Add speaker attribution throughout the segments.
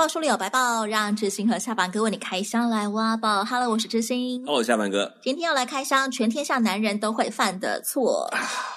Speaker 1: 百宝书里有白报，让知心和下班哥为你开箱来挖宝。Hello，我是知心。
Speaker 2: Hello，下班哥。
Speaker 1: 今天要来开箱全天下男人都会犯的错。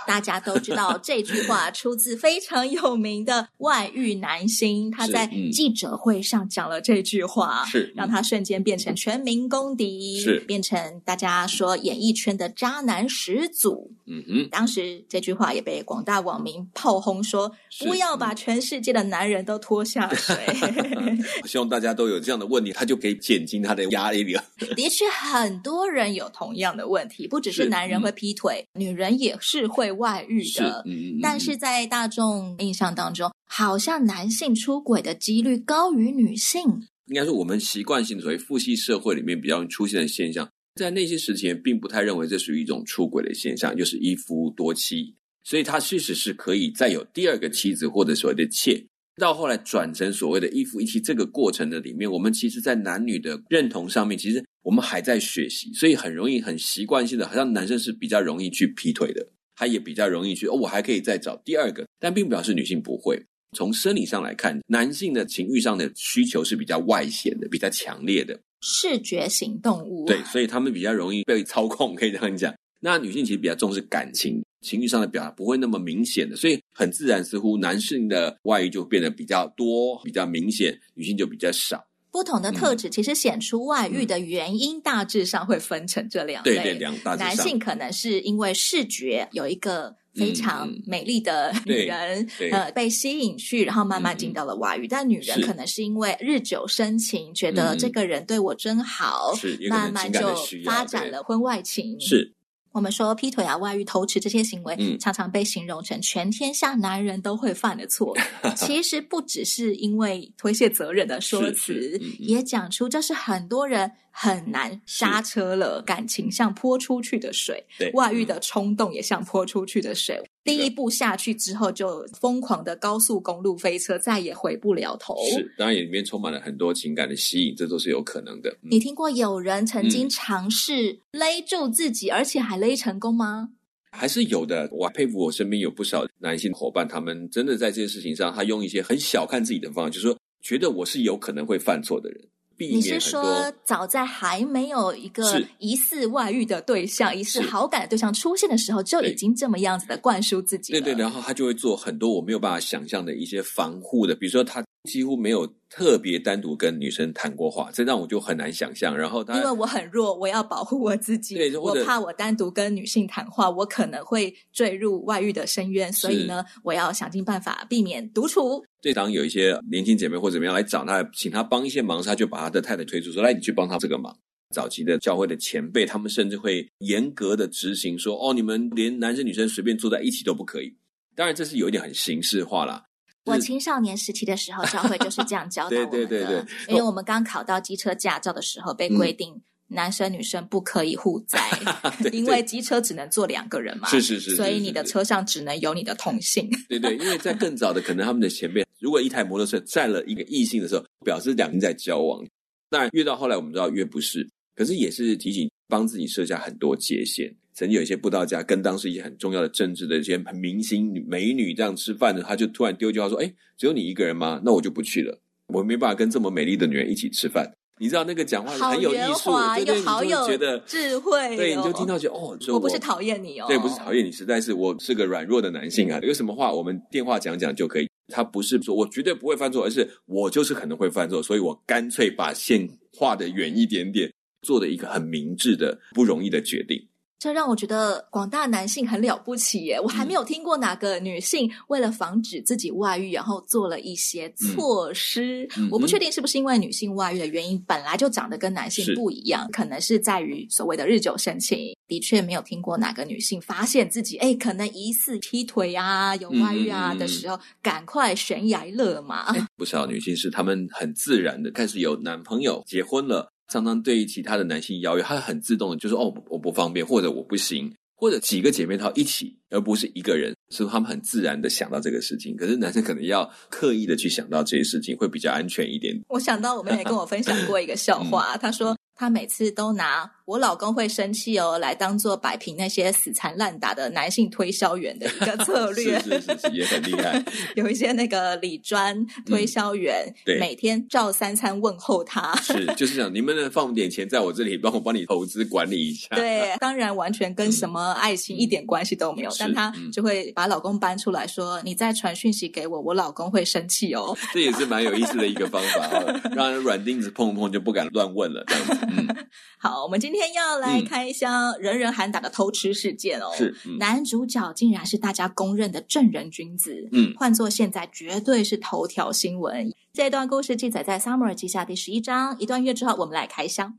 Speaker 1: 大家都知道这句话出自非常有名的外遇男星，他在记者会上讲了这句话，
Speaker 2: 是
Speaker 1: 让他瞬间变成全民公敌，
Speaker 2: 是
Speaker 1: 变成大家说演艺圈的渣男始祖。
Speaker 2: 嗯哼，
Speaker 1: 当时这句话也被广大网民炮轰说，不要把全世界的男人都拖下水。
Speaker 2: 希望大家都有这样的问题，他就可以减轻他的压力了。
Speaker 1: 的确，很多人有同样的问题，不只是男人会劈腿，嗯、女人也是会外遇的。
Speaker 2: 嗯、
Speaker 1: 但是在大众印象当中，好像男性出轨的几率高于女性。
Speaker 2: 应该说，我们习惯性的所谓父系社会里面比较出现的现象，在那些时期并不太认为这属于一种出轨的现象，就是一夫多妻，所以他确实是可以再有第二个妻子或者所谓的妾。到后来转成所谓的一夫一妻这个过程的里面，我们其实，在男女的认同上面，其实我们还在学习，所以很容易很习惯性的，好像男生是比较容易去劈腿的，他也比较容易去哦，我还可以再找第二个，但并不表示女性不会。从生理上来看，男性的情欲上的需求是比较外显的，比较强烈的，
Speaker 1: 视觉型动物，
Speaker 2: 对，所以他们比较容易被操控，可以这样讲。那女性其实比较重视感情。情绪上的表达不会那么明显的，所以很自然，似乎男性的外遇就变得比较多、比较明显，女性就比较少。
Speaker 1: 不同的特质其实显出外遇的原因，大致上会分成这两类。对
Speaker 2: 对，两大。
Speaker 1: 男性可能是因为视觉有一个非常美丽的女人，呃，被吸引去，然后慢慢进到了外遇。但女人可能是因为日久生情，觉得这个人对我真好，慢慢就发展了婚外情。
Speaker 2: 是。
Speaker 1: 我们说劈腿啊、外遇、偷吃这些行为，嗯，常常被形容成全天下男人都会犯的错。其实不只是因为推卸责任的说辞，嗯、也讲出这是很多人很难刹车了。感情像泼出去的水，对，外遇的冲动也像泼出去的水。第一步下去之后，就疯狂的高速公路飞车，再也回不了头。
Speaker 2: 是，当然里面充满了很多情感的吸引，这都是有可能的。嗯、
Speaker 1: 你听过有人曾经尝试勒住自己，嗯、而且还勒成功吗？
Speaker 2: 还是有的。我佩服我身边有不少男性伙伴，他们真的在这件事情上，他用一些很小看自己的方法，就是说，觉得我是有可能会犯错的人。
Speaker 1: 你是说，早在还没有一个疑似外遇的对象、疑似好感的对象出现的时候，就已经这么样子的灌输自己？
Speaker 2: 对对，然后他就会做很多我没有办法想象的一些防护的，比如说他几乎没有特别单独跟女生谈过话，这让我就很难想象。然后他
Speaker 1: 因为我很弱，我要保护我自己，对，我怕我单独跟女性谈话，我可能会坠入外遇的深渊，所以呢，我要想尽办法避免独处。
Speaker 2: 这当有一些年轻姐妹或怎么样来找他，请他帮一些忙，他就把他的太太推出，说：“来，你去帮他这个忙。”早期的教会的前辈，他们甚至会严格的执行说：“哦，你们连男生女生随便坐在一起都不可以。”当然，这是有一点很形式化啦。
Speaker 1: 我青少年时期的时候，教会就是这样教导我们的。对对对对，因为我们刚考到机车驾照的时候，被规定。嗯男生女生不可以互载，因为机车只能坐两个人嘛。
Speaker 2: 是是是，
Speaker 1: 所以你的车上只能有你的同性。
Speaker 2: 对对，因为在更早的，可能他们的前面，如果一台摩托车载了一个异性的时候，表示两人在交往。当然，越到后来我们知道越不是，可是也是提醒帮自己设下很多界限。曾经有一些布道家跟当时一些很重要的政治的一些明星美女这样吃饭的，他就突然丢句话说：“哎，只有你一个人吗？那我就不去了，我没办法跟这么美丽的女人一起吃饭。”你知道那个讲话很有艺术，对对，你就觉得
Speaker 1: 智慧，
Speaker 2: 对，你就听到觉得哦，
Speaker 1: 我不是讨厌你哦，
Speaker 2: 对，不是讨厌你，实在是我是个软弱的男性啊。有什么话我们电话讲讲就可以。他不是说我绝对不会犯错，而是我就是可能会犯错，所以我干脆把线画的远一点点，做的一个很明智的不容易的决定。
Speaker 1: 这让我觉得广大男性很了不起耶！我还没有听过哪个女性为了防止自己外遇，然后做了一些措施。嗯、我不确定是不是因为女性外遇的原因本来就长得跟男性不一样，可能是在于所谓的日久生情。的确没有听过哪个女性发现自己哎，可能疑似劈腿啊、有外遇啊的时候，嗯、赶快悬崖勒马。
Speaker 2: 不少女性是她们很自然的开始有男朋友、结婚了。常常对于其他的男性邀约，他很自动的就说：“哦，我不方便，或者我不行。”或者几个姐妹淘一起，而不是一个人，所以他们很自然的想到这个事情。可是男生可能要刻意的去想到这些事情，会比较安全一点。
Speaker 1: 我想到我妹妹跟我分享过一个笑话，她、嗯、说。他每次都拿我老公会生气哦来当做摆平那些死缠烂打的男性推销员的一个策略，
Speaker 2: 是 是是，是也很厉害。
Speaker 1: 有一些那个理专推销员，嗯、对，每天照三餐问候他，
Speaker 2: 是 就是想你们能放点钱在我这里，帮我帮你投资管理一下。
Speaker 1: 对，当然完全跟什么爱情一点关系都没有，嗯、但他就会把老公搬出来说：“你再传讯息给我，我老公会生气哦。”
Speaker 2: 这也是蛮有意思的一个方法，让人软钉子碰碰就不敢乱问了，这样子。嗯，
Speaker 1: 好，我们今天要来开箱人人喊打的偷吃事件哦。是，嗯、男主角竟然是大家公认的正人君子。嗯，换作现在绝对是头条新闻。这段故事记载在《Summer 记下》第十一章。一段月之后，我们来开箱。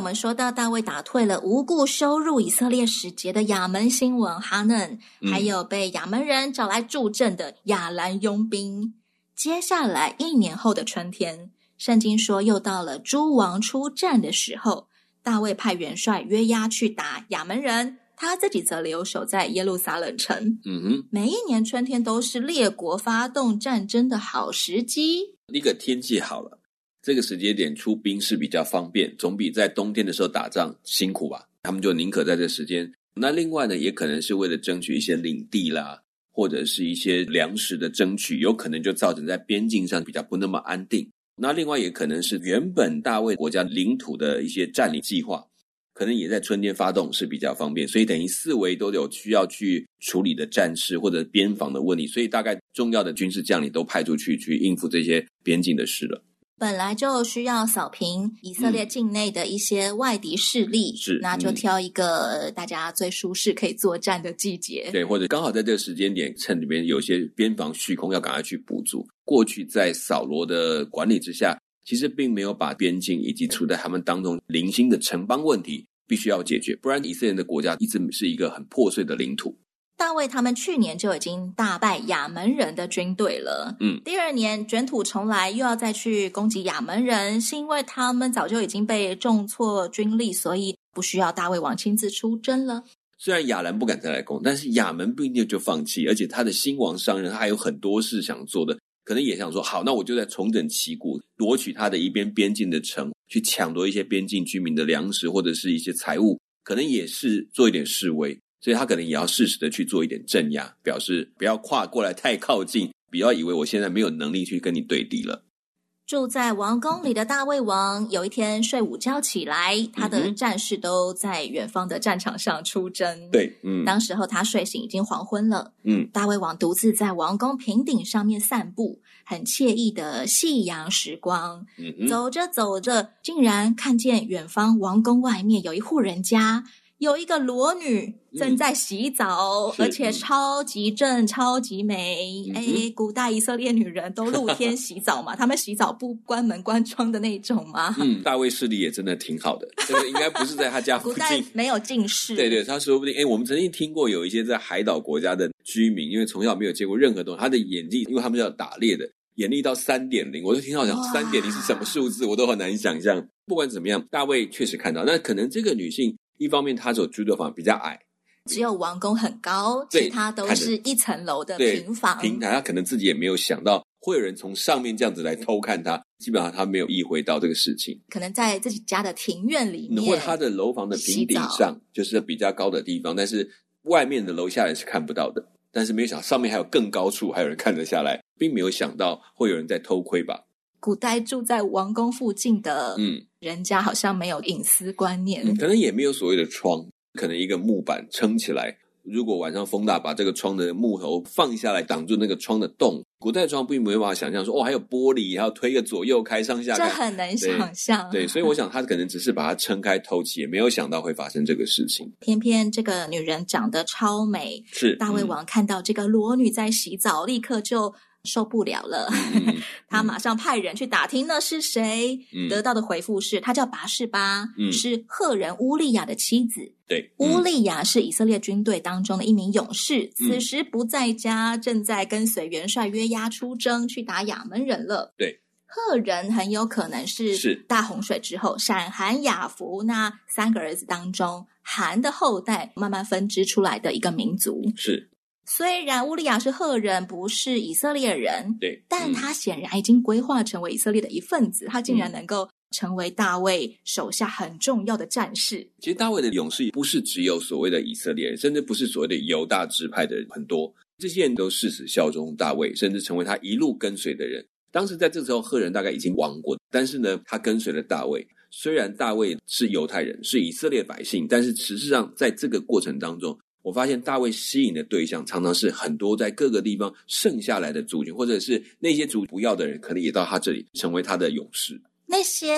Speaker 1: 我们说到大卫打退了无故羞辱以色列使节的亚门新闻哈嫩，还有被亚门人找来助阵的亚兰佣兵。接下来一年后的春天，圣经说又到了诸王出战的时候，大卫派元帅约押去打亚门人，他自己则留守在耶路撒冷城。嗯哼，每一年春天都是列国发动战争的好时机。
Speaker 2: 那个天气好了。这个时间点出兵是比较方便，总比在冬天的时候打仗辛苦吧？他们就宁可在这时间。那另外呢，也可能是为了争取一些领地啦，或者是一些粮食的争取，有可能就造成在边境上比较不那么安定。那另外也可能是原本大卫国家领土的一些占领计划，可能也在春天发动是比较方便，所以等于四围都有需要去处理的战事或者边防的问题，所以大概重要的军事将领都派出去去应付这些边境的事了。
Speaker 1: 本来就需要扫平以色列境内的一些外敌势力，是、嗯、那就挑一个大家最舒适可以作战的季节，
Speaker 2: 对，或者刚好在这个时间点，趁里面有些边防虚空，要赶快去补足。过去在扫罗的管理之下，其实并没有把边境以及处在他们当中零星的城邦问题必须要解决，不然以色列的国家一直是一个很破碎的领土。
Speaker 1: 大卫他们去年就已经大败亚门人的军队了。嗯，第二年卷土重来，又要再去攻击亚门人，是因为他们早就已经被重挫军力，所以不需要大卫王亲自出征了。
Speaker 2: 虽然亚兰不敢再来攻，但是亚门不一定就放弃，而且他的新王上任，他还有很多事想做的，可能也想说，好，那我就在重整旗鼓，夺取他的一边边境的城，去抢夺一些边境居民的粮食或者是一些财物，可能也是做一点示威。所以他可能也要适时的去做一点镇压，表示不要跨过来太靠近，不要以为我现在没有能力去跟你对敌了。
Speaker 1: 住在王宫里的大胃王有一天睡午觉起来，他的战士都在远方的战场上出征。
Speaker 2: 对，嗯，
Speaker 1: 当时候他睡醒已经黄昏了。嗯，大胃王独自在王宫平顶上面散步，很惬意的夕阳时光。嗯，走着走着，竟然看见远方王宫外面有一户人家。有一个裸女正在洗澡，嗯、而且超级正、超级美。哎、嗯，古代以色列女人都露天洗澡嘛？她们洗澡不关门关窗的那种吗？
Speaker 2: 嗯，大卫视力也真的挺好的。这个应该不是在他家附近，古代
Speaker 1: 没有近视。
Speaker 2: 对对，他说不定。哎，我们曾经听过有一些在海岛国家的居民，因为从小没有见过任何东西，他的眼力，因为他们是要打猎的，眼力到三点零，我都听到讲三点零是什么数字，我都很难想象。不管怎么样，大卫确实看到，那可能这个女性。一方面，他走居住房比较矮，
Speaker 1: 只有王宫很高，其他都是一层楼的平房
Speaker 2: 平台。他可能自己也没有想到会有人从上面这样子来偷看他，基本上他没有意会到这个事情。
Speaker 1: 可能在自己家的庭院里面，
Speaker 2: 或者他的楼房的平顶上，就是比较高的地方，但是外面的楼下人是看不到的。但是没有想到上面还有更高处，还有人看得下来，并没有想到会有人在偷窥吧。
Speaker 1: 古代住在王宫附近的嗯人家，好像没有隐私观念，
Speaker 2: 嗯，可能也没有所谓的窗，可能一个木板撑起来。如果晚上风大，把这个窗的木头放下来挡住那个窗的洞。古代窗并没有办法想象说哦，还有玻璃，还要推个左右开上下开，
Speaker 1: 这很难想象。
Speaker 2: 对，所以我想他可能只是把它撑开透气，也没有想到会发生这个事情。
Speaker 1: 偏偏这个女人长得超美，是大胃王看到这个裸女在洗澡，嗯、立刻就。受不了了，
Speaker 2: 嗯、
Speaker 1: 他马上派人去打听那是谁，
Speaker 2: 嗯、
Speaker 1: 得到的回复是他叫拔士巴，
Speaker 2: 嗯、
Speaker 1: 是赫人乌利亚的妻子。
Speaker 2: 对，
Speaker 1: 乌利亚是以色列军队当中的一名勇士，
Speaker 2: 嗯、
Speaker 1: 此时不在家，正在跟随元帅约押出征去打亚门人了。
Speaker 2: 对。
Speaker 1: 赫人很有可能是大洪水之后，闪、含、雅弗那三个儿子当中，含的后代慢慢分支出来的一个民族。
Speaker 2: 是，
Speaker 1: 虽然乌利亚是赫人，不是以色列人，
Speaker 2: 对，
Speaker 1: 但他显然已经规划成为以色列的一份子。他竟然能够成为大卫手下很重要的战士。
Speaker 2: 其实大卫的勇士不是只有所谓的以色列人，甚至不是所谓的犹大支派的人，很多这些人都誓死效忠大卫，甚至成为他一路跟随的人。当时在这时候，赫人大概已经亡国，但是呢，他跟随了大卫。虽然大卫是犹太人，是以色列百姓，但是实际上在这个过程当中，我发现大卫吸引的对象常常是很多在各个地方剩下来的族群，或者是那些族不要的人，可能也到他这里成为他的勇士。
Speaker 1: 那些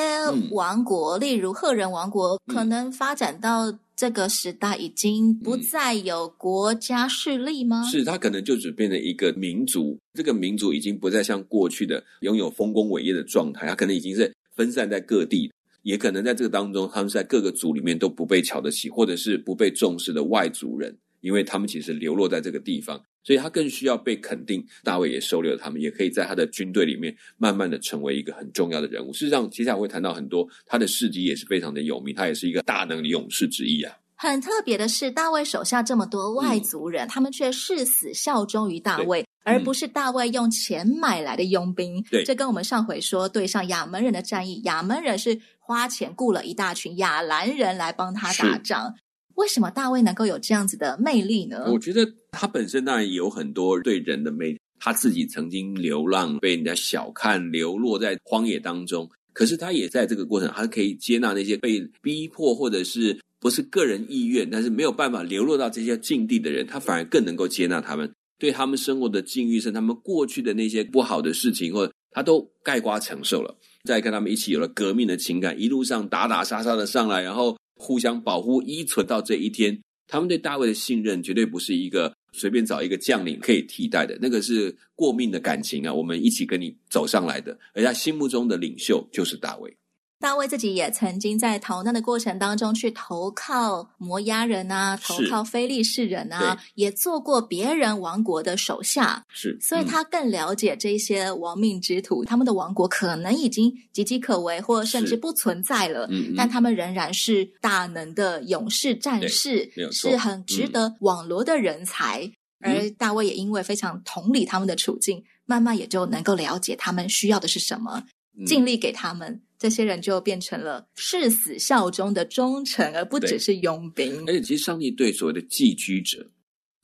Speaker 1: 王国，嗯、例如赫人王国，可能发展到这个时代已经不再有国家势力吗？
Speaker 2: 嗯、是，他可能就只变成一个民族，这个民族已经不再像过去的拥有丰功伟业的状态，他可能已经是分散在各地，也可能在这个当中，他们是在各个族里面都不被瞧得起，或者是不被重视的外族人，因为他们其实流落在这个地方。所以他更需要被肯定，大卫也收留了他们，也可以在他的军队里面慢慢的成为一个很重要的人物。事实上，接下来会谈到很多他的事迹也是非常的有名，他也是一个大能的勇士之一啊。
Speaker 1: 很特别的是，大卫手下这么多外族人，嗯、他们却誓死效忠于大卫，而不是大卫用钱买来的佣兵。
Speaker 2: 对，
Speaker 1: 这跟我们上回说对上亚门人的战役，亚门人是花钱雇了一大群亚兰人来帮他打仗。为什么大卫能够有这样子的魅力呢？
Speaker 2: 我觉得他本身当然有很多对人的魅力。他自己曾经流浪，被人家小看，流落在荒野当中。可是他也在这个过程，他可以接纳那些被逼迫或者是不是个人意愿，但是没有办法流落到这些境地的人，他反而更能够接纳他们，对他们生活的境遇，甚至他们过去的那些不好的事情，或者他都盖瓜承受了。再跟他们一起有了革命的情感，一路上打打杀杀的上来，然后。互相保护，依存到这一天，他们对大卫的信任绝对不是一个随便找一个将领可以替代的，那个是过命的感情啊！我们一起跟你走上来的，而他心目中的领袖就是大卫。
Speaker 1: 大卫自己也曾经在逃难的过程当中去投靠摩押人啊，投靠非利士人啊，也做过别人王国的手下，
Speaker 2: 是，
Speaker 1: 所以他更了解这些亡命之徒，嗯、他们的王国可能已经岌岌可危，或甚至不存在了，嗯嗯，但他们仍然是大能的勇士战士，是很值得网罗的人才。嗯、而大卫也因为非常同理他们的处境，慢慢也就能够了解他们需要的是什么，嗯、尽力给他们。这些人就变成了誓死效忠的忠臣，而不只是佣兵。
Speaker 2: 而且，其实上帝对所谓的寄居者、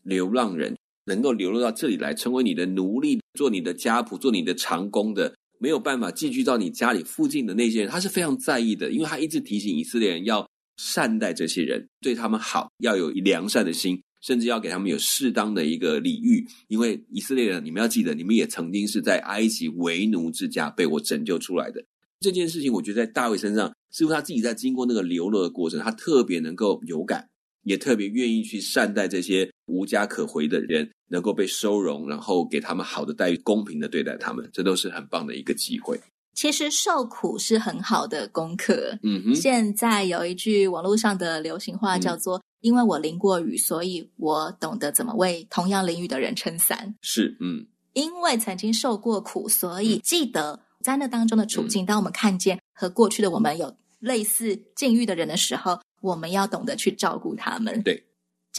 Speaker 2: 流浪人，能够流落到这里来，成为你的奴隶，做你的家仆，做你的长工的，没有办法寄居到你家里附近的那些人，他是非常在意的，因为他一直提醒以色列人要善待这些人，对他们好，要有良善的心，甚至要给他们有适当的一个礼遇。因为以色列人，你们要记得，你们也曾经是在埃及为奴之家被我拯救出来的。这件事情，我觉得在大卫身上，似乎他自己在经过那个流落的过程，他特别能够有感，也特别愿意去善待这些无家可回的人，能够被收容，然后给他们好的待遇，公平的对待他们，这都是很棒的一个机会。
Speaker 1: 其实受苦是很好的功课。
Speaker 2: 嗯哼，
Speaker 1: 现在有一句网络上的流行话叫做：“嗯、因为我淋过雨，所以我懂得怎么为同样淋雨的人撑伞。”
Speaker 2: 是，嗯，
Speaker 1: 因为曾经受过苦，所以记得。在那当中的处境，当我们看见和过去的我们有类似境遇的人的时候，我们要懂得去照顾他们。
Speaker 2: 对。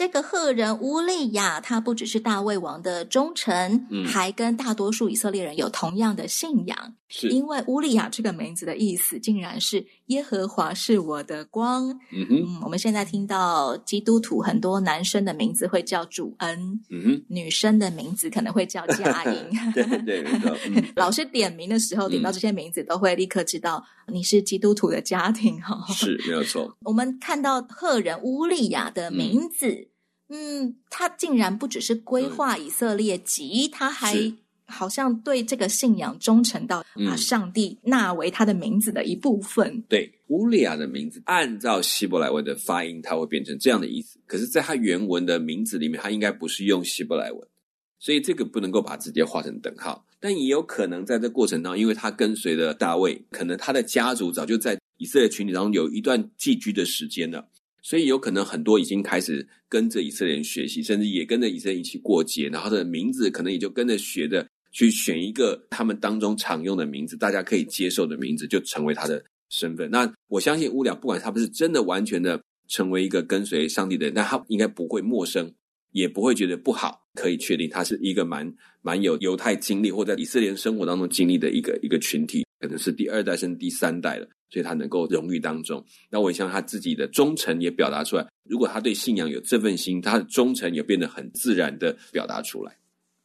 Speaker 1: 这个赫人乌利亚，他不只是大卫王的忠臣，嗯，还跟大多数以色列人有同样的信仰。
Speaker 2: 是，
Speaker 1: 因为乌利亚这个名字的意思，竟然是耶和华是我的光。
Speaker 2: 嗯哼，
Speaker 1: 嗯，我们现在听到基督徒很多男生的名字会叫主恩，
Speaker 2: 嗯哼，
Speaker 1: 女生的名字可能会叫佳音。
Speaker 2: 对对，没错。嗯、
Speaker 1: 老师点名的时候，点到这些名字，都会立刻知道你是基督徒的家庭。哈，
Speaker 2: 是没有错。
Speaker 1: 我们看到赫人乌利亚的名字。嗯嗯，他竟然不只是规划以色列籍，嗯、他还好像对这个信仰忠诚到把上帝纳为他的名字的一部分。嗯、
Speaker 2: 对，乌利亚的名字按照希伯来文的发音，它会变成这样的意思。可是，在他原文的名字里面，他应该不是用希伯来文，所以这个不能够把它直接画成等号。但也有可能在这过程当中，因为他跟随了大卫，可能他的家族早就在以色列群体当中有一段寄居的时间了，所以有可能很多已经开始跟着以色列人学习，甚至也跟着以色列人一起过节，然后他的名字可能也就跟着学的去选一个他们当中常用的名字，大家可以接受的名字，就成为他的身份。那我相信乌利亚，不管他不是真的完全的成为一个跟随上帝的人，那他应该不会陌生。也不会觉得不好，可以确定他是一个蛮蛮有犹太经历或在以色列生活当中经历的一个一个群体，可能是第二代甚至第三代了，所以他能够荣誉当中。那我也向他自己的忠诚也表达出来，如果他对信仰有这份心，他的忠诚也变得很自然的表达出来。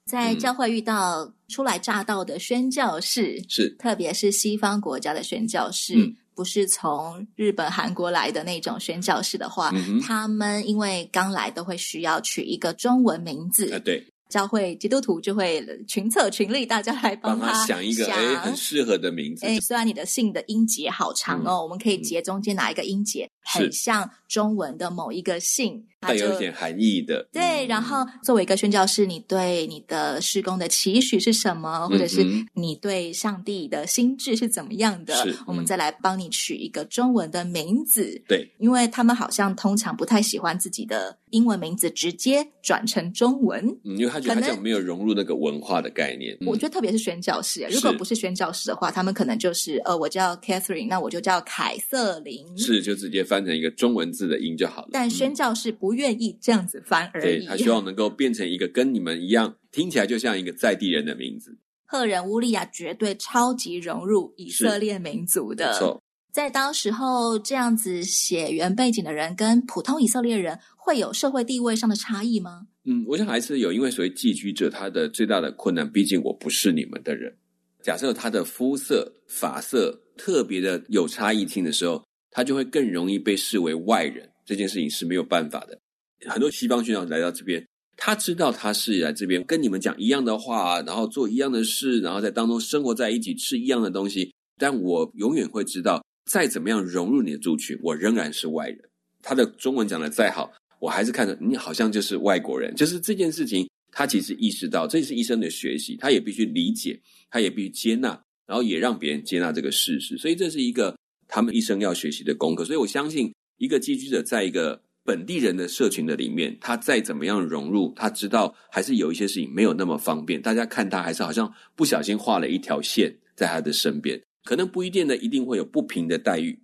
Speaker 1: 在教会遇到初来乍到的宣教士，
Speaker 2: 嗯、是
Speaker 1: 特别是西方国家的宣教士。嗯不是从日本、韩国来的那种宣教士的话，嗯、他们因为刚来都会需要取一个中文名字。
Speaker 2: 啊，对。
Speaker 1: 教会基督徒就会群策群力，大家来帮他，帮他
Speaker 2: 想一个哎很适合的名字。
Speaker 1: 哎虽然你的姓的音节好长哦，嗯、我们可以截中间哪一个音节，嗯、很像中文的某一个姓，
Speaker 2: 带有一点含义的。
Speaker 1: 对，然后作为一个宣教士，你对你的施工的期许是什么？或者是你对上帝的心智是怎么样的？是我们再来帮你取一个中文的名字。
Speaker 2: 对，
Speaker 1: 因为他们好像通常不太喜欢自己的英文名字直接转成中文。
Speaker 2: 嗯，因为他觉得好像没有融入那个文化的概念。
Speaker 1: 我觉得特别是宣教士，如果不是宣教士的话，他们可能就是呃，我叫 Catherine，那我就叫凯瑟琳，
Speaker 2: 是就直接翻成一个中文字的音就好了。
Speaker 1: 但宣教士不愿意这样子翻而已，
Speaker 2: 对，他希望能够变成一个跟你们一样，听起来就像一个在地人的名字。
Speaker 1: 赫人乌利亚绝对超级融入以色列民族的，
Speaker 2: 没错。
Speaker 1: 在当时候这样子写原背景的人，跟普通以色列人会有社会地位上的差异吗？
Speaker 2: 嗯，我想还是有，因为所谓寄居者，他的最大的困难，毕竟我不是你们的人。假设他的肤色、发色特别的有差异性的时候，他就会更容易被视为外人。这件事情是没有办法的。很多西方宣教来到这边，他知道他是来这边跟你们讲一样的话，然后做一样的事，然后在当中生活在一起，吃一样的东西。但我永远会知道，再怎么样融入你的族群，我仍然是外人。他的中文讲的再好。我还是看着你好像就是外国人，就是这件事情，他其实意识到这是一生的学习，他也必须理解，他也必须接纳，然后也让别人接纳这个事实，所以这是一个他们一生要学习的功课。所以我相信，一个寄居者在一个本地人的社群的里面，他再怎么样融入，他知道还是有一些事情没有那么方便，大家看他还是好像不小心画了一条线在他的身边，可能不一定呢一定会有不平的待遇，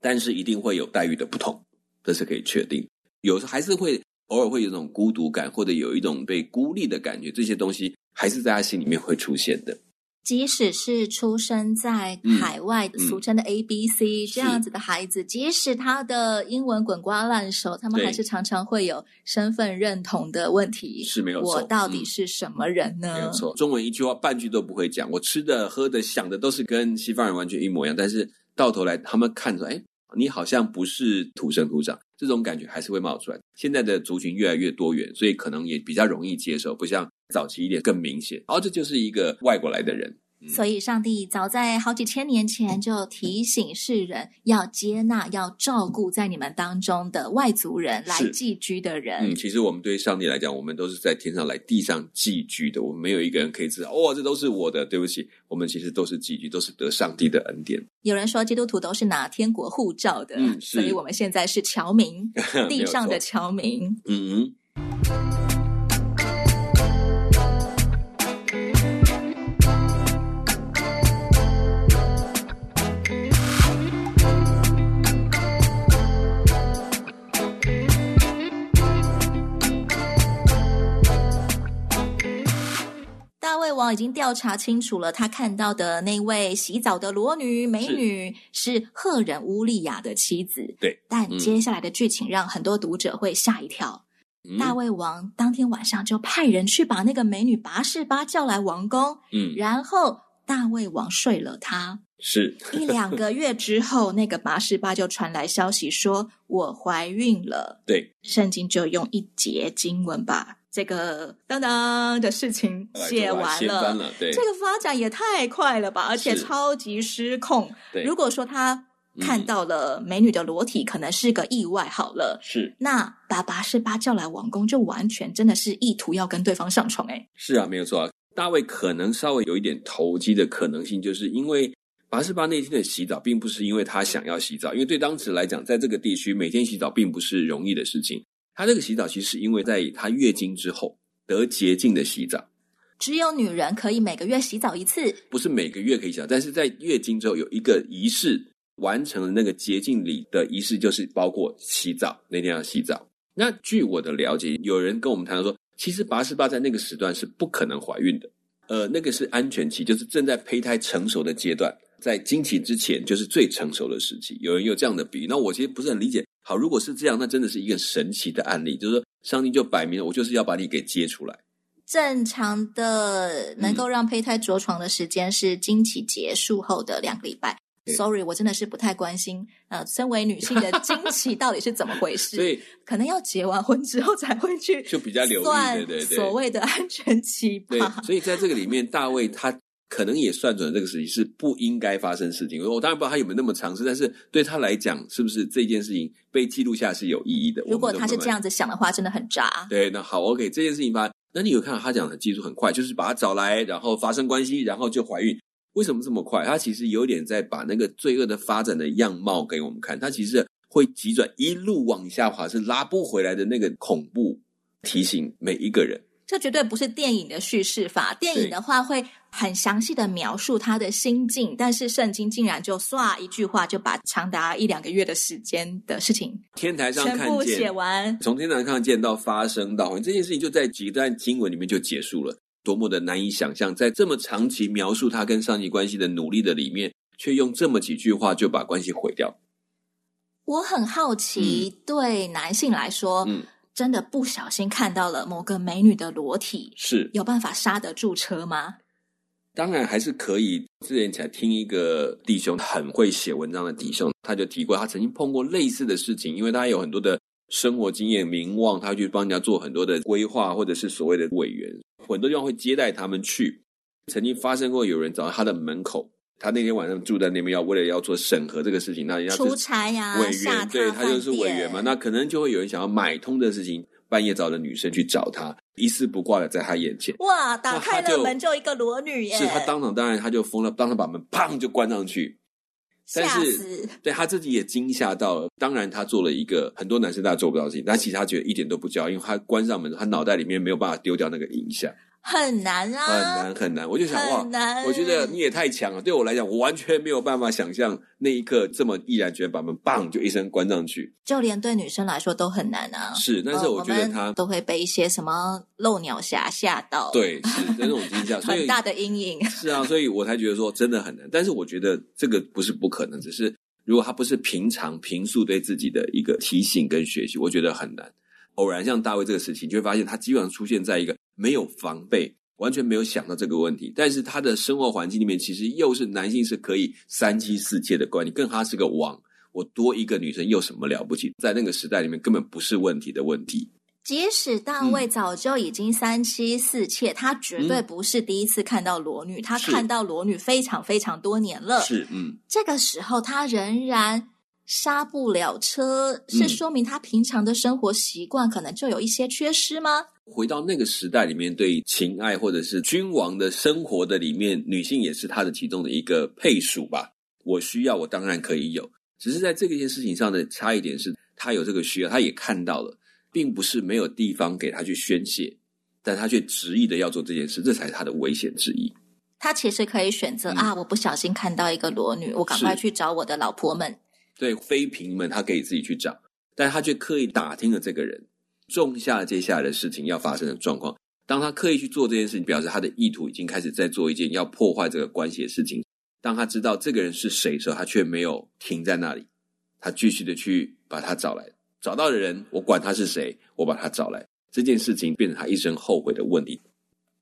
Speaker 2: 但是一定会有待遇的不同，这是可以确定。有时还是会偶尔会有一种孤独感，或者有一种被孤立的感觉，这些东西还是在他心里面会出现的。
Speaker 1: 即使是出生在海外，嗯、俗称的 A B C、嗯、这样子的孩子，即使他的英文滚瓜烂熟，他们还是常常会有身份认同的问题。
Speaker 2: 是没有错，
Speaker 1: 我到底是什么人呢？
Speaker 2: 嗯、没有错，中文一句话半句都不会讲，我吃的、喝的、想的都是跟西方人完全一模一样，但是到头来他们看着，哎。你好像不是土生土长，这种感觉还是会冒出来。现在的族群越来越多元，所以可能也比较容易接受，不像早期一点更明显。哦，这就是一个外国来的人。
Speaker 1: 所以，上帝早在好几千年前就提醒世人要接纳、要照顾在你们当中的外族人来寄居的人。
Speaker 2: 嗯，其实我们对上帝来讲，我们都是在天上来地上寄居的。我们没有一个人可以知道，哦，这都是我的。对不起，我们其实都是寄居，都是得上帝的恩典。
Speaker 1: 有人说，基督徒都是拿天国护照的，嗯，所以我们现在是侨民，地上的侨民。
Speaker 2: 嗯嗯。
Speaker 1: 王已经调查清楚了，他看到的那位洗澡的裸女美女是赫人乌利亚的妻子。
Speaker 2: 对，
Speaker 1: 但接下来的剧情让很多读者会吓一跳。嗯、大卫王当天晚上就派人去把那个美女拔士巴叫来王宫，嗯，然后大卫王睡了她。
Speaker 2: 是
Speaker 1: 一两个月之后，那个拔示巴就传来消息说我怀孕了。
Speaker 2: 对，
Speaker 1: 圣经就用一节经文吧。这个当当的事情写完了，了对，这个发展也太快了吧，而且超级失控。如果说他看到了美女的裸体，嗯、可能是个意外。好了，
Speaker 2: 是
Speaker 1: 那把拔示巴叫来王宫，就完全真的是意图要跟对方上床。哎，
Speaker 2: 是啊，没有错啊。大卫可能稍微有一点投机的可能性，就是因为拔示巴那天的洗澡，并不是因为他想要洗澡，因为对当时来讲，在这个地区每天洗澡并不是容易的事情。他这个洗澡其实是因为在她月经之后得洁净的洗澡。
Speaker 1: 只有女人可以每个月洗澡一次，
Speaker 2: 不是每个月可以洗澡，但是在月经之后有一个仪式，完成了那个洁净礼的仪式，就是包括洗澡，那天要洗澡。那据我的了解，有人跟我们谈到说，其实拔示巴在那个时段是不可能怀孕的，呃，那个是安全期，就是正在胚胎成熟的阶段，在经期之前就是最成熟的时期。有人有这样的比喻，那我其实不是很理解。好，如果是这样，那真的是一个神奇的案例，就是说上帝就摆明了，我就是要把你给接出来。
Speaker 1: 正常的能够让胚胎着床的时间是经期结束后的两个礼拜。嗯、Sorry，我真的是不太关心。呃，身为女性的 经期到底是怎么回事？
Speaker 2: 所以可
Speaker 1: 能要结完婚之后才会去
Speaker 2: 就比较留意，对对对，
Speaker 1: 所谓的安全期吧。
Speaker 2: 对，所以在这个里面，大卫他可能也算准了这个事情是不应该发生事情。我当然不知道他有没有那么尝试，但是对他来讲，是不是这件事情被记录下是有意义的？
Speaker 1: 如果他是这样子想的话，真的很渣。
Speaker 2: 对，那好，OK，这件事情吧。那你有看到他讲的技术很快，就是把他找来，然后发生关系，然后就怀孕。为什么这么快？他其实有点在把那个罪恶的发展的样貌给我们看。他其实会急转一路往下滑，是拉不回来的那个恐怖，提醒每一个人。
Speaker 1: 这绝对不是电影的叙事法。电影的话会很详细的描述他的心境，但是圣经竟然就唰一句话就把长达一两个月的时间的事情
Speaker 2: 天台上看见
Speaker 1: 全部写完，
Speaker 2: 从天台上看见到发生到这件事情就在几段经文里面就结束了，多么的难以想象，在这么长期描述他跟上帝关系的努力的里面，却用这么几句话就把关系毁掉。
Speaker 1: 我很好奇，嗯、对男性来说，嗯。真的不小心看到了某个美女的裸体，
Speaker 2: 是
Speaker 1: 有办法刹得住车吗？
Speaker 2: 当然还是可以。之前才听一个弟兄很会写文章的弟兄，他就提过他曾经碰过类似的事情，因为他有很多的生活经验、名望，他去帮人家做很多的规划，或者是所谓的委员，很多地方会接待他们去。曾经发生过有人找到他的门口。他那天晚上住在那边，要为了要做审核这个事情，那人家
Speaker 1: 出差呀，
Speaker 2: 委员，对，他就是委员嘛，那可能就会有人想要买通的事情，半夜找的女生去找他，一丝不挂的在他眼前，
Speaker 1: 哇，打开了门就一个裸女耶，
Speaker 2: 是他当场当然他就疯了，当场把门砰就关上去，但是吓死，对他自己也惊吓到了，当然他做了一个很多男生大家做不到的事情，但其实他觉得一点都不骄傲，因为他关上门，他脑袋里面没有办法丢掉那个影像。
Speaker 1: 很难啊，
Speaker 2: 很难很难。我就想哇，
Speaker 1: 难
Speaker 2: 我觉得你也太强了。对我来讲，我完全没有办法想象那一刻这么毅然决然把门棒就一声关上去。
Speaker 1: 就连对女生来说都很难啊。
Speaker 2: 是，但是我觉得他、呃、
Speaker 1: 都会被一些什么漏鸟侠吓到。
Speaker 2: 对，是那种惊吓，所以
Speaker 1: 很大的阴影。
Speaker 2: 是啊，所以我才觉得说真的很难。但是我觉得这个不是不可能，只是如果他不是平常平素对自己的一个提醒跟学习，我觉得很难。偶然像大卫这个事情，就会发现他基本上出现在一个。没有防备，完全没有想到这个问题。但是他的生活环境里面，其实又是男性是可以三妻四妾的观念，更他是个王，我多一个女生有什么了不起？在那个时代里面，根本不是问题的问题。
Speaker 1: 即使大卫早就已经三妻四妾，嗯、他绝对不是第一次看到裸女，嗯、他看到裸女非常非常多年了。
Speaker 2: 是，嗯，
Speaker 1: 这个时候他仍然刹不了车，是说明他平常的生活习惯可能就有一些缺失吗？
Speaker 2: 回到那个时代里面，对情爱或者是君王的生活的里面，女性也是他的其中的一个配属吧。我需要，我当然可以有，只是在这个件事情上的差一点是，他有这个需要，他也看到了，并不是没有地方给他去宣泄，但他却执意的要做这件事，这才是他的危险之一。
Speaker 1: 他其实可以选择、嗯、啊，我不小心看到一个裸女，我赶快去找我的老婆们。
Speaker 2: 对，妃嫔们，他可以自己去找，但他却刻意打听了这个人。种下接下来的事情要发生的状况。当他刻意去做这件事情，表示他的意图已经开始在做一件要破坏这个关系的事情。当他知道这个人是谁的时候，他却没有停在那里，他继续的去把他找来。找到的人，我管他是谁，我把他找来。这件事情变成他一生后悔的问题。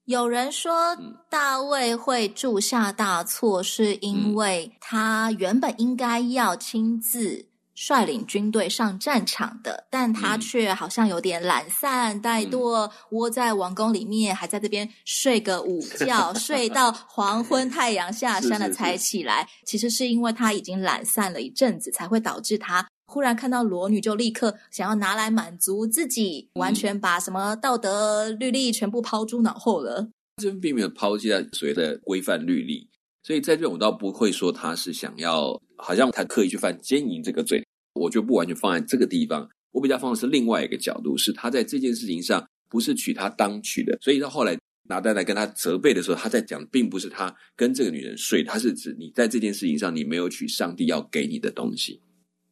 Speaker 1: 有人说，大卫会铸下大错，是因为他原本应该要亲自。率领军队上战场的，但他却好像有点懒散怠惰，嗯、窝在王宫里面，还在这边睡个午 觉，睡到黄昏，太阳下山了才起来。是是是，其实是因为他已经懒散了一阵子，才会导致他忽然看到裸女就立刻想要拿来满足自己，嗯、完全把什么道德律例全部抛诸脑后了。
Speaker 2: 这边并没有抛弃他所谓的规范律例，所以在这边我倒不会说他是想要，好像他刻意去犯奸淫这个罪，我就不完全放在这个地方。我比较放的是另外一个角度，是他在这件事情上不是娶他当娶的，所以到后来拿单来跟他责备的时候，他在讲并不是他跟这个女人睡，他是指你在这件事情上你没有娶上帝要给你的东西。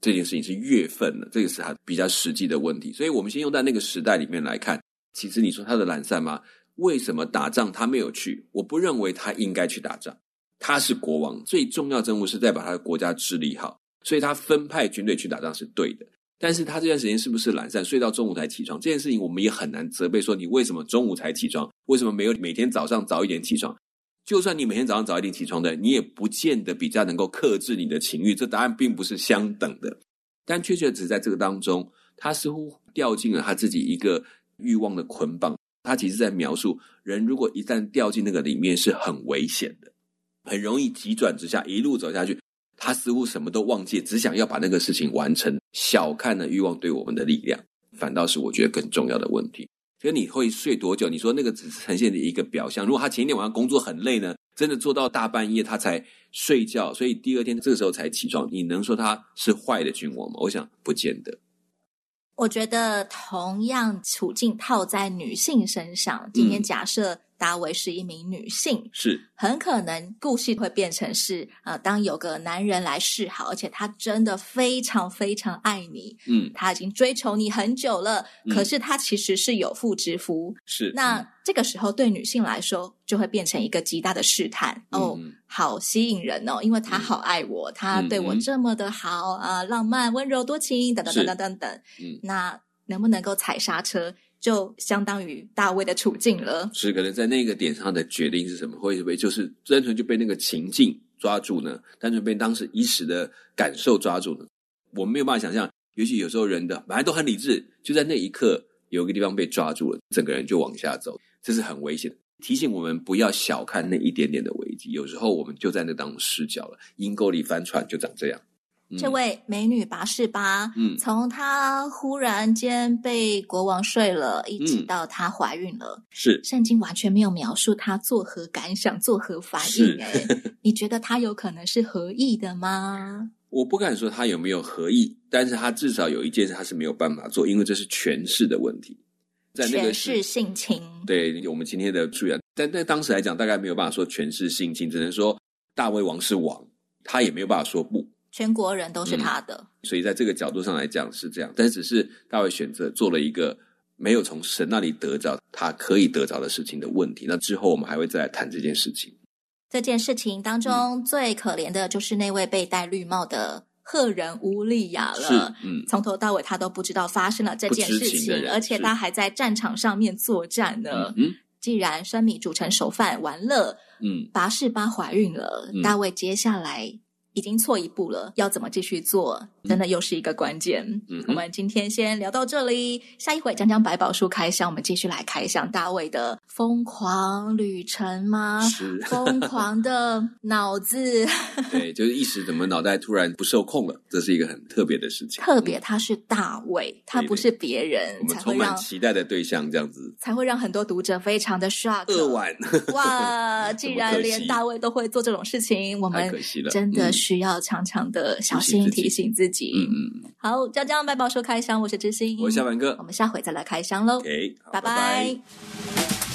Speaker 2: 这件事情是月份的，这个是他比较实际的问题。所以，我们先用在那个时代里面来看。其实，你说他的懒散吗？为什么打仗他没有去？我不认为他应该去打仗。他是国王，最重要的任务是在把他的国家治理好，所以他分派军队去打仗是对的。但是他这段时间是不是懒散，睡到中午才起床？这件事情我们也很难责备说你为什么中午才起床？为什么没有每天早上早一点起床？就算你每天早上早一点起床的，你也不见得比较能够克制你的情欲。这答案并不是相等的，但确确实在这个当中，他似乎掉进了他自己一个欲望的捆绑。他其实在描述人如果一旦掉进那个里面是很危险的，很容易急转直下，一路走下去。他似乎什么都忘记，只想要把那个事情完成，小看了欲望对我们的力量，反倒是我觉得更重要的问题。所以你会睡多久？你说那个只是呈现的一个表象。如果他前一天晚上工作很累呢，真的做到大半夜他才睡觉，所以第二天这个时候才起床，你能说他是坏的君王吗？我想不见得。
Speaker 1: 我觉得同样处境套在女性身上，今天假设、嗯。大卫是一名女性，
Speaker 2: 是。
Speaker 1: 很可能故事会变成是呃，当有个男人来示好，而且他真的非常非常爱你，
Speaker 2: 嗯，
Speaker 1: 他已经追求你很久了，嗯、可是他其实是有妇之夫，
Speaker 2: 是。
Speaker 1: 那、嗯、这个时候对女性来说就会变成一个极大的试探、嗯、哦，好吸引人哦，因为他好爱我，嗯、他对我这么的好啊、浪漫、温柔、多情，等等等等等等，嗯，那能不能够踩刹车？就相当于大卫的处境了。
Speaker 2: 是可能在那个点上的决定是什么？会不会就是单纯就被那个情境抓住呢？单纯被当时一时的感受抓住呢？我们没有办法想象。尤其有时候人的本来都很理智，就在那一刻有一个地方被抓住了，整个人就往下走，这是很危险的。提醒我们不要小看那一点点的危机。有时候我们就在那当中失脚了，阴沟里翻船就长这样。
Speaker 1: 这位美女拔示巴，
Speaker 2: 嗯，
Speaker 1: 从她忽然间被国王睡了，一直到她怀孕了，
Speaker 2: 是
Speaker 1: 圣经完全没有描述她作何感想、作何反应。哎，你觉得她有可能是合意的吗？
Speaker 2: 我不敢说她有没有合意，但是她至少有一件事她是没有办法做，因为这是权势的问题，在那个
Speaker 1: 权势性侵。
Speaker 2: 对，我们今天的注言，但在当时来讲，大概没有办法说权势性侵，只能说大卫王是王，他也没有办法说不。
Speaker 1: 全国人都是他的，
Speaker 2: 嗯，所以在这个角度上来讲是这样，但是只是大卫选择做了一个没有从神那里得着他可以得着的事情的问题。那之后我们还会再来谈这件事情。
Speaker 1: 这件事情当中最可怜的就是那位被戴绿帽的赫人乌利亚了。
Speaker 2: 嗯，
Speaker 1: 从头到尾他都不知道发生了这件事情，而且他还在战场上面作战呢。
Speaker 2: 嗯，
Speaker 1: 既然生米煮成熟饭，完了，
Speaker 2: 嗯，
Speaker 1: 拔示巴怀孕了，嗯，大卫接下来。已经错一步了，要怎么继续做？真的又是一个关键。
Speaker 2: 嗯，
Speaker 1: 我们今天先聊到这里，下一回讲讲百宝书开箱，我们继续来开箱大卫的疯狂旅程吗？
Speaker 2: 是
Speaker 1: 疯狂的脑子，
Speaker 2: 对，就是一时怎么脑袋突然不受控了，这是一个很特别的事情。
Speaker 1: 特别他是大卫，他不是别人，
Speaker 2: 我们充满期待的对象，这样子
Speaker 1: 才会让很多读者非常的 shock。
Speaker 2: 扼腕
Speaker 1: 哇！既然连大卫都会做这种事情，我们真的需要常常的小心提醒自己。
Speaker 2: 嗯嗯，
Speaker 1: 好，娇娇麦宝说开箱，我是知心，
Speaker 2: 我是小凡哥，
Speaker 1: 我们下回再来开箱喽。
Speaker 2: OK，
Speaker 1: 拜拜。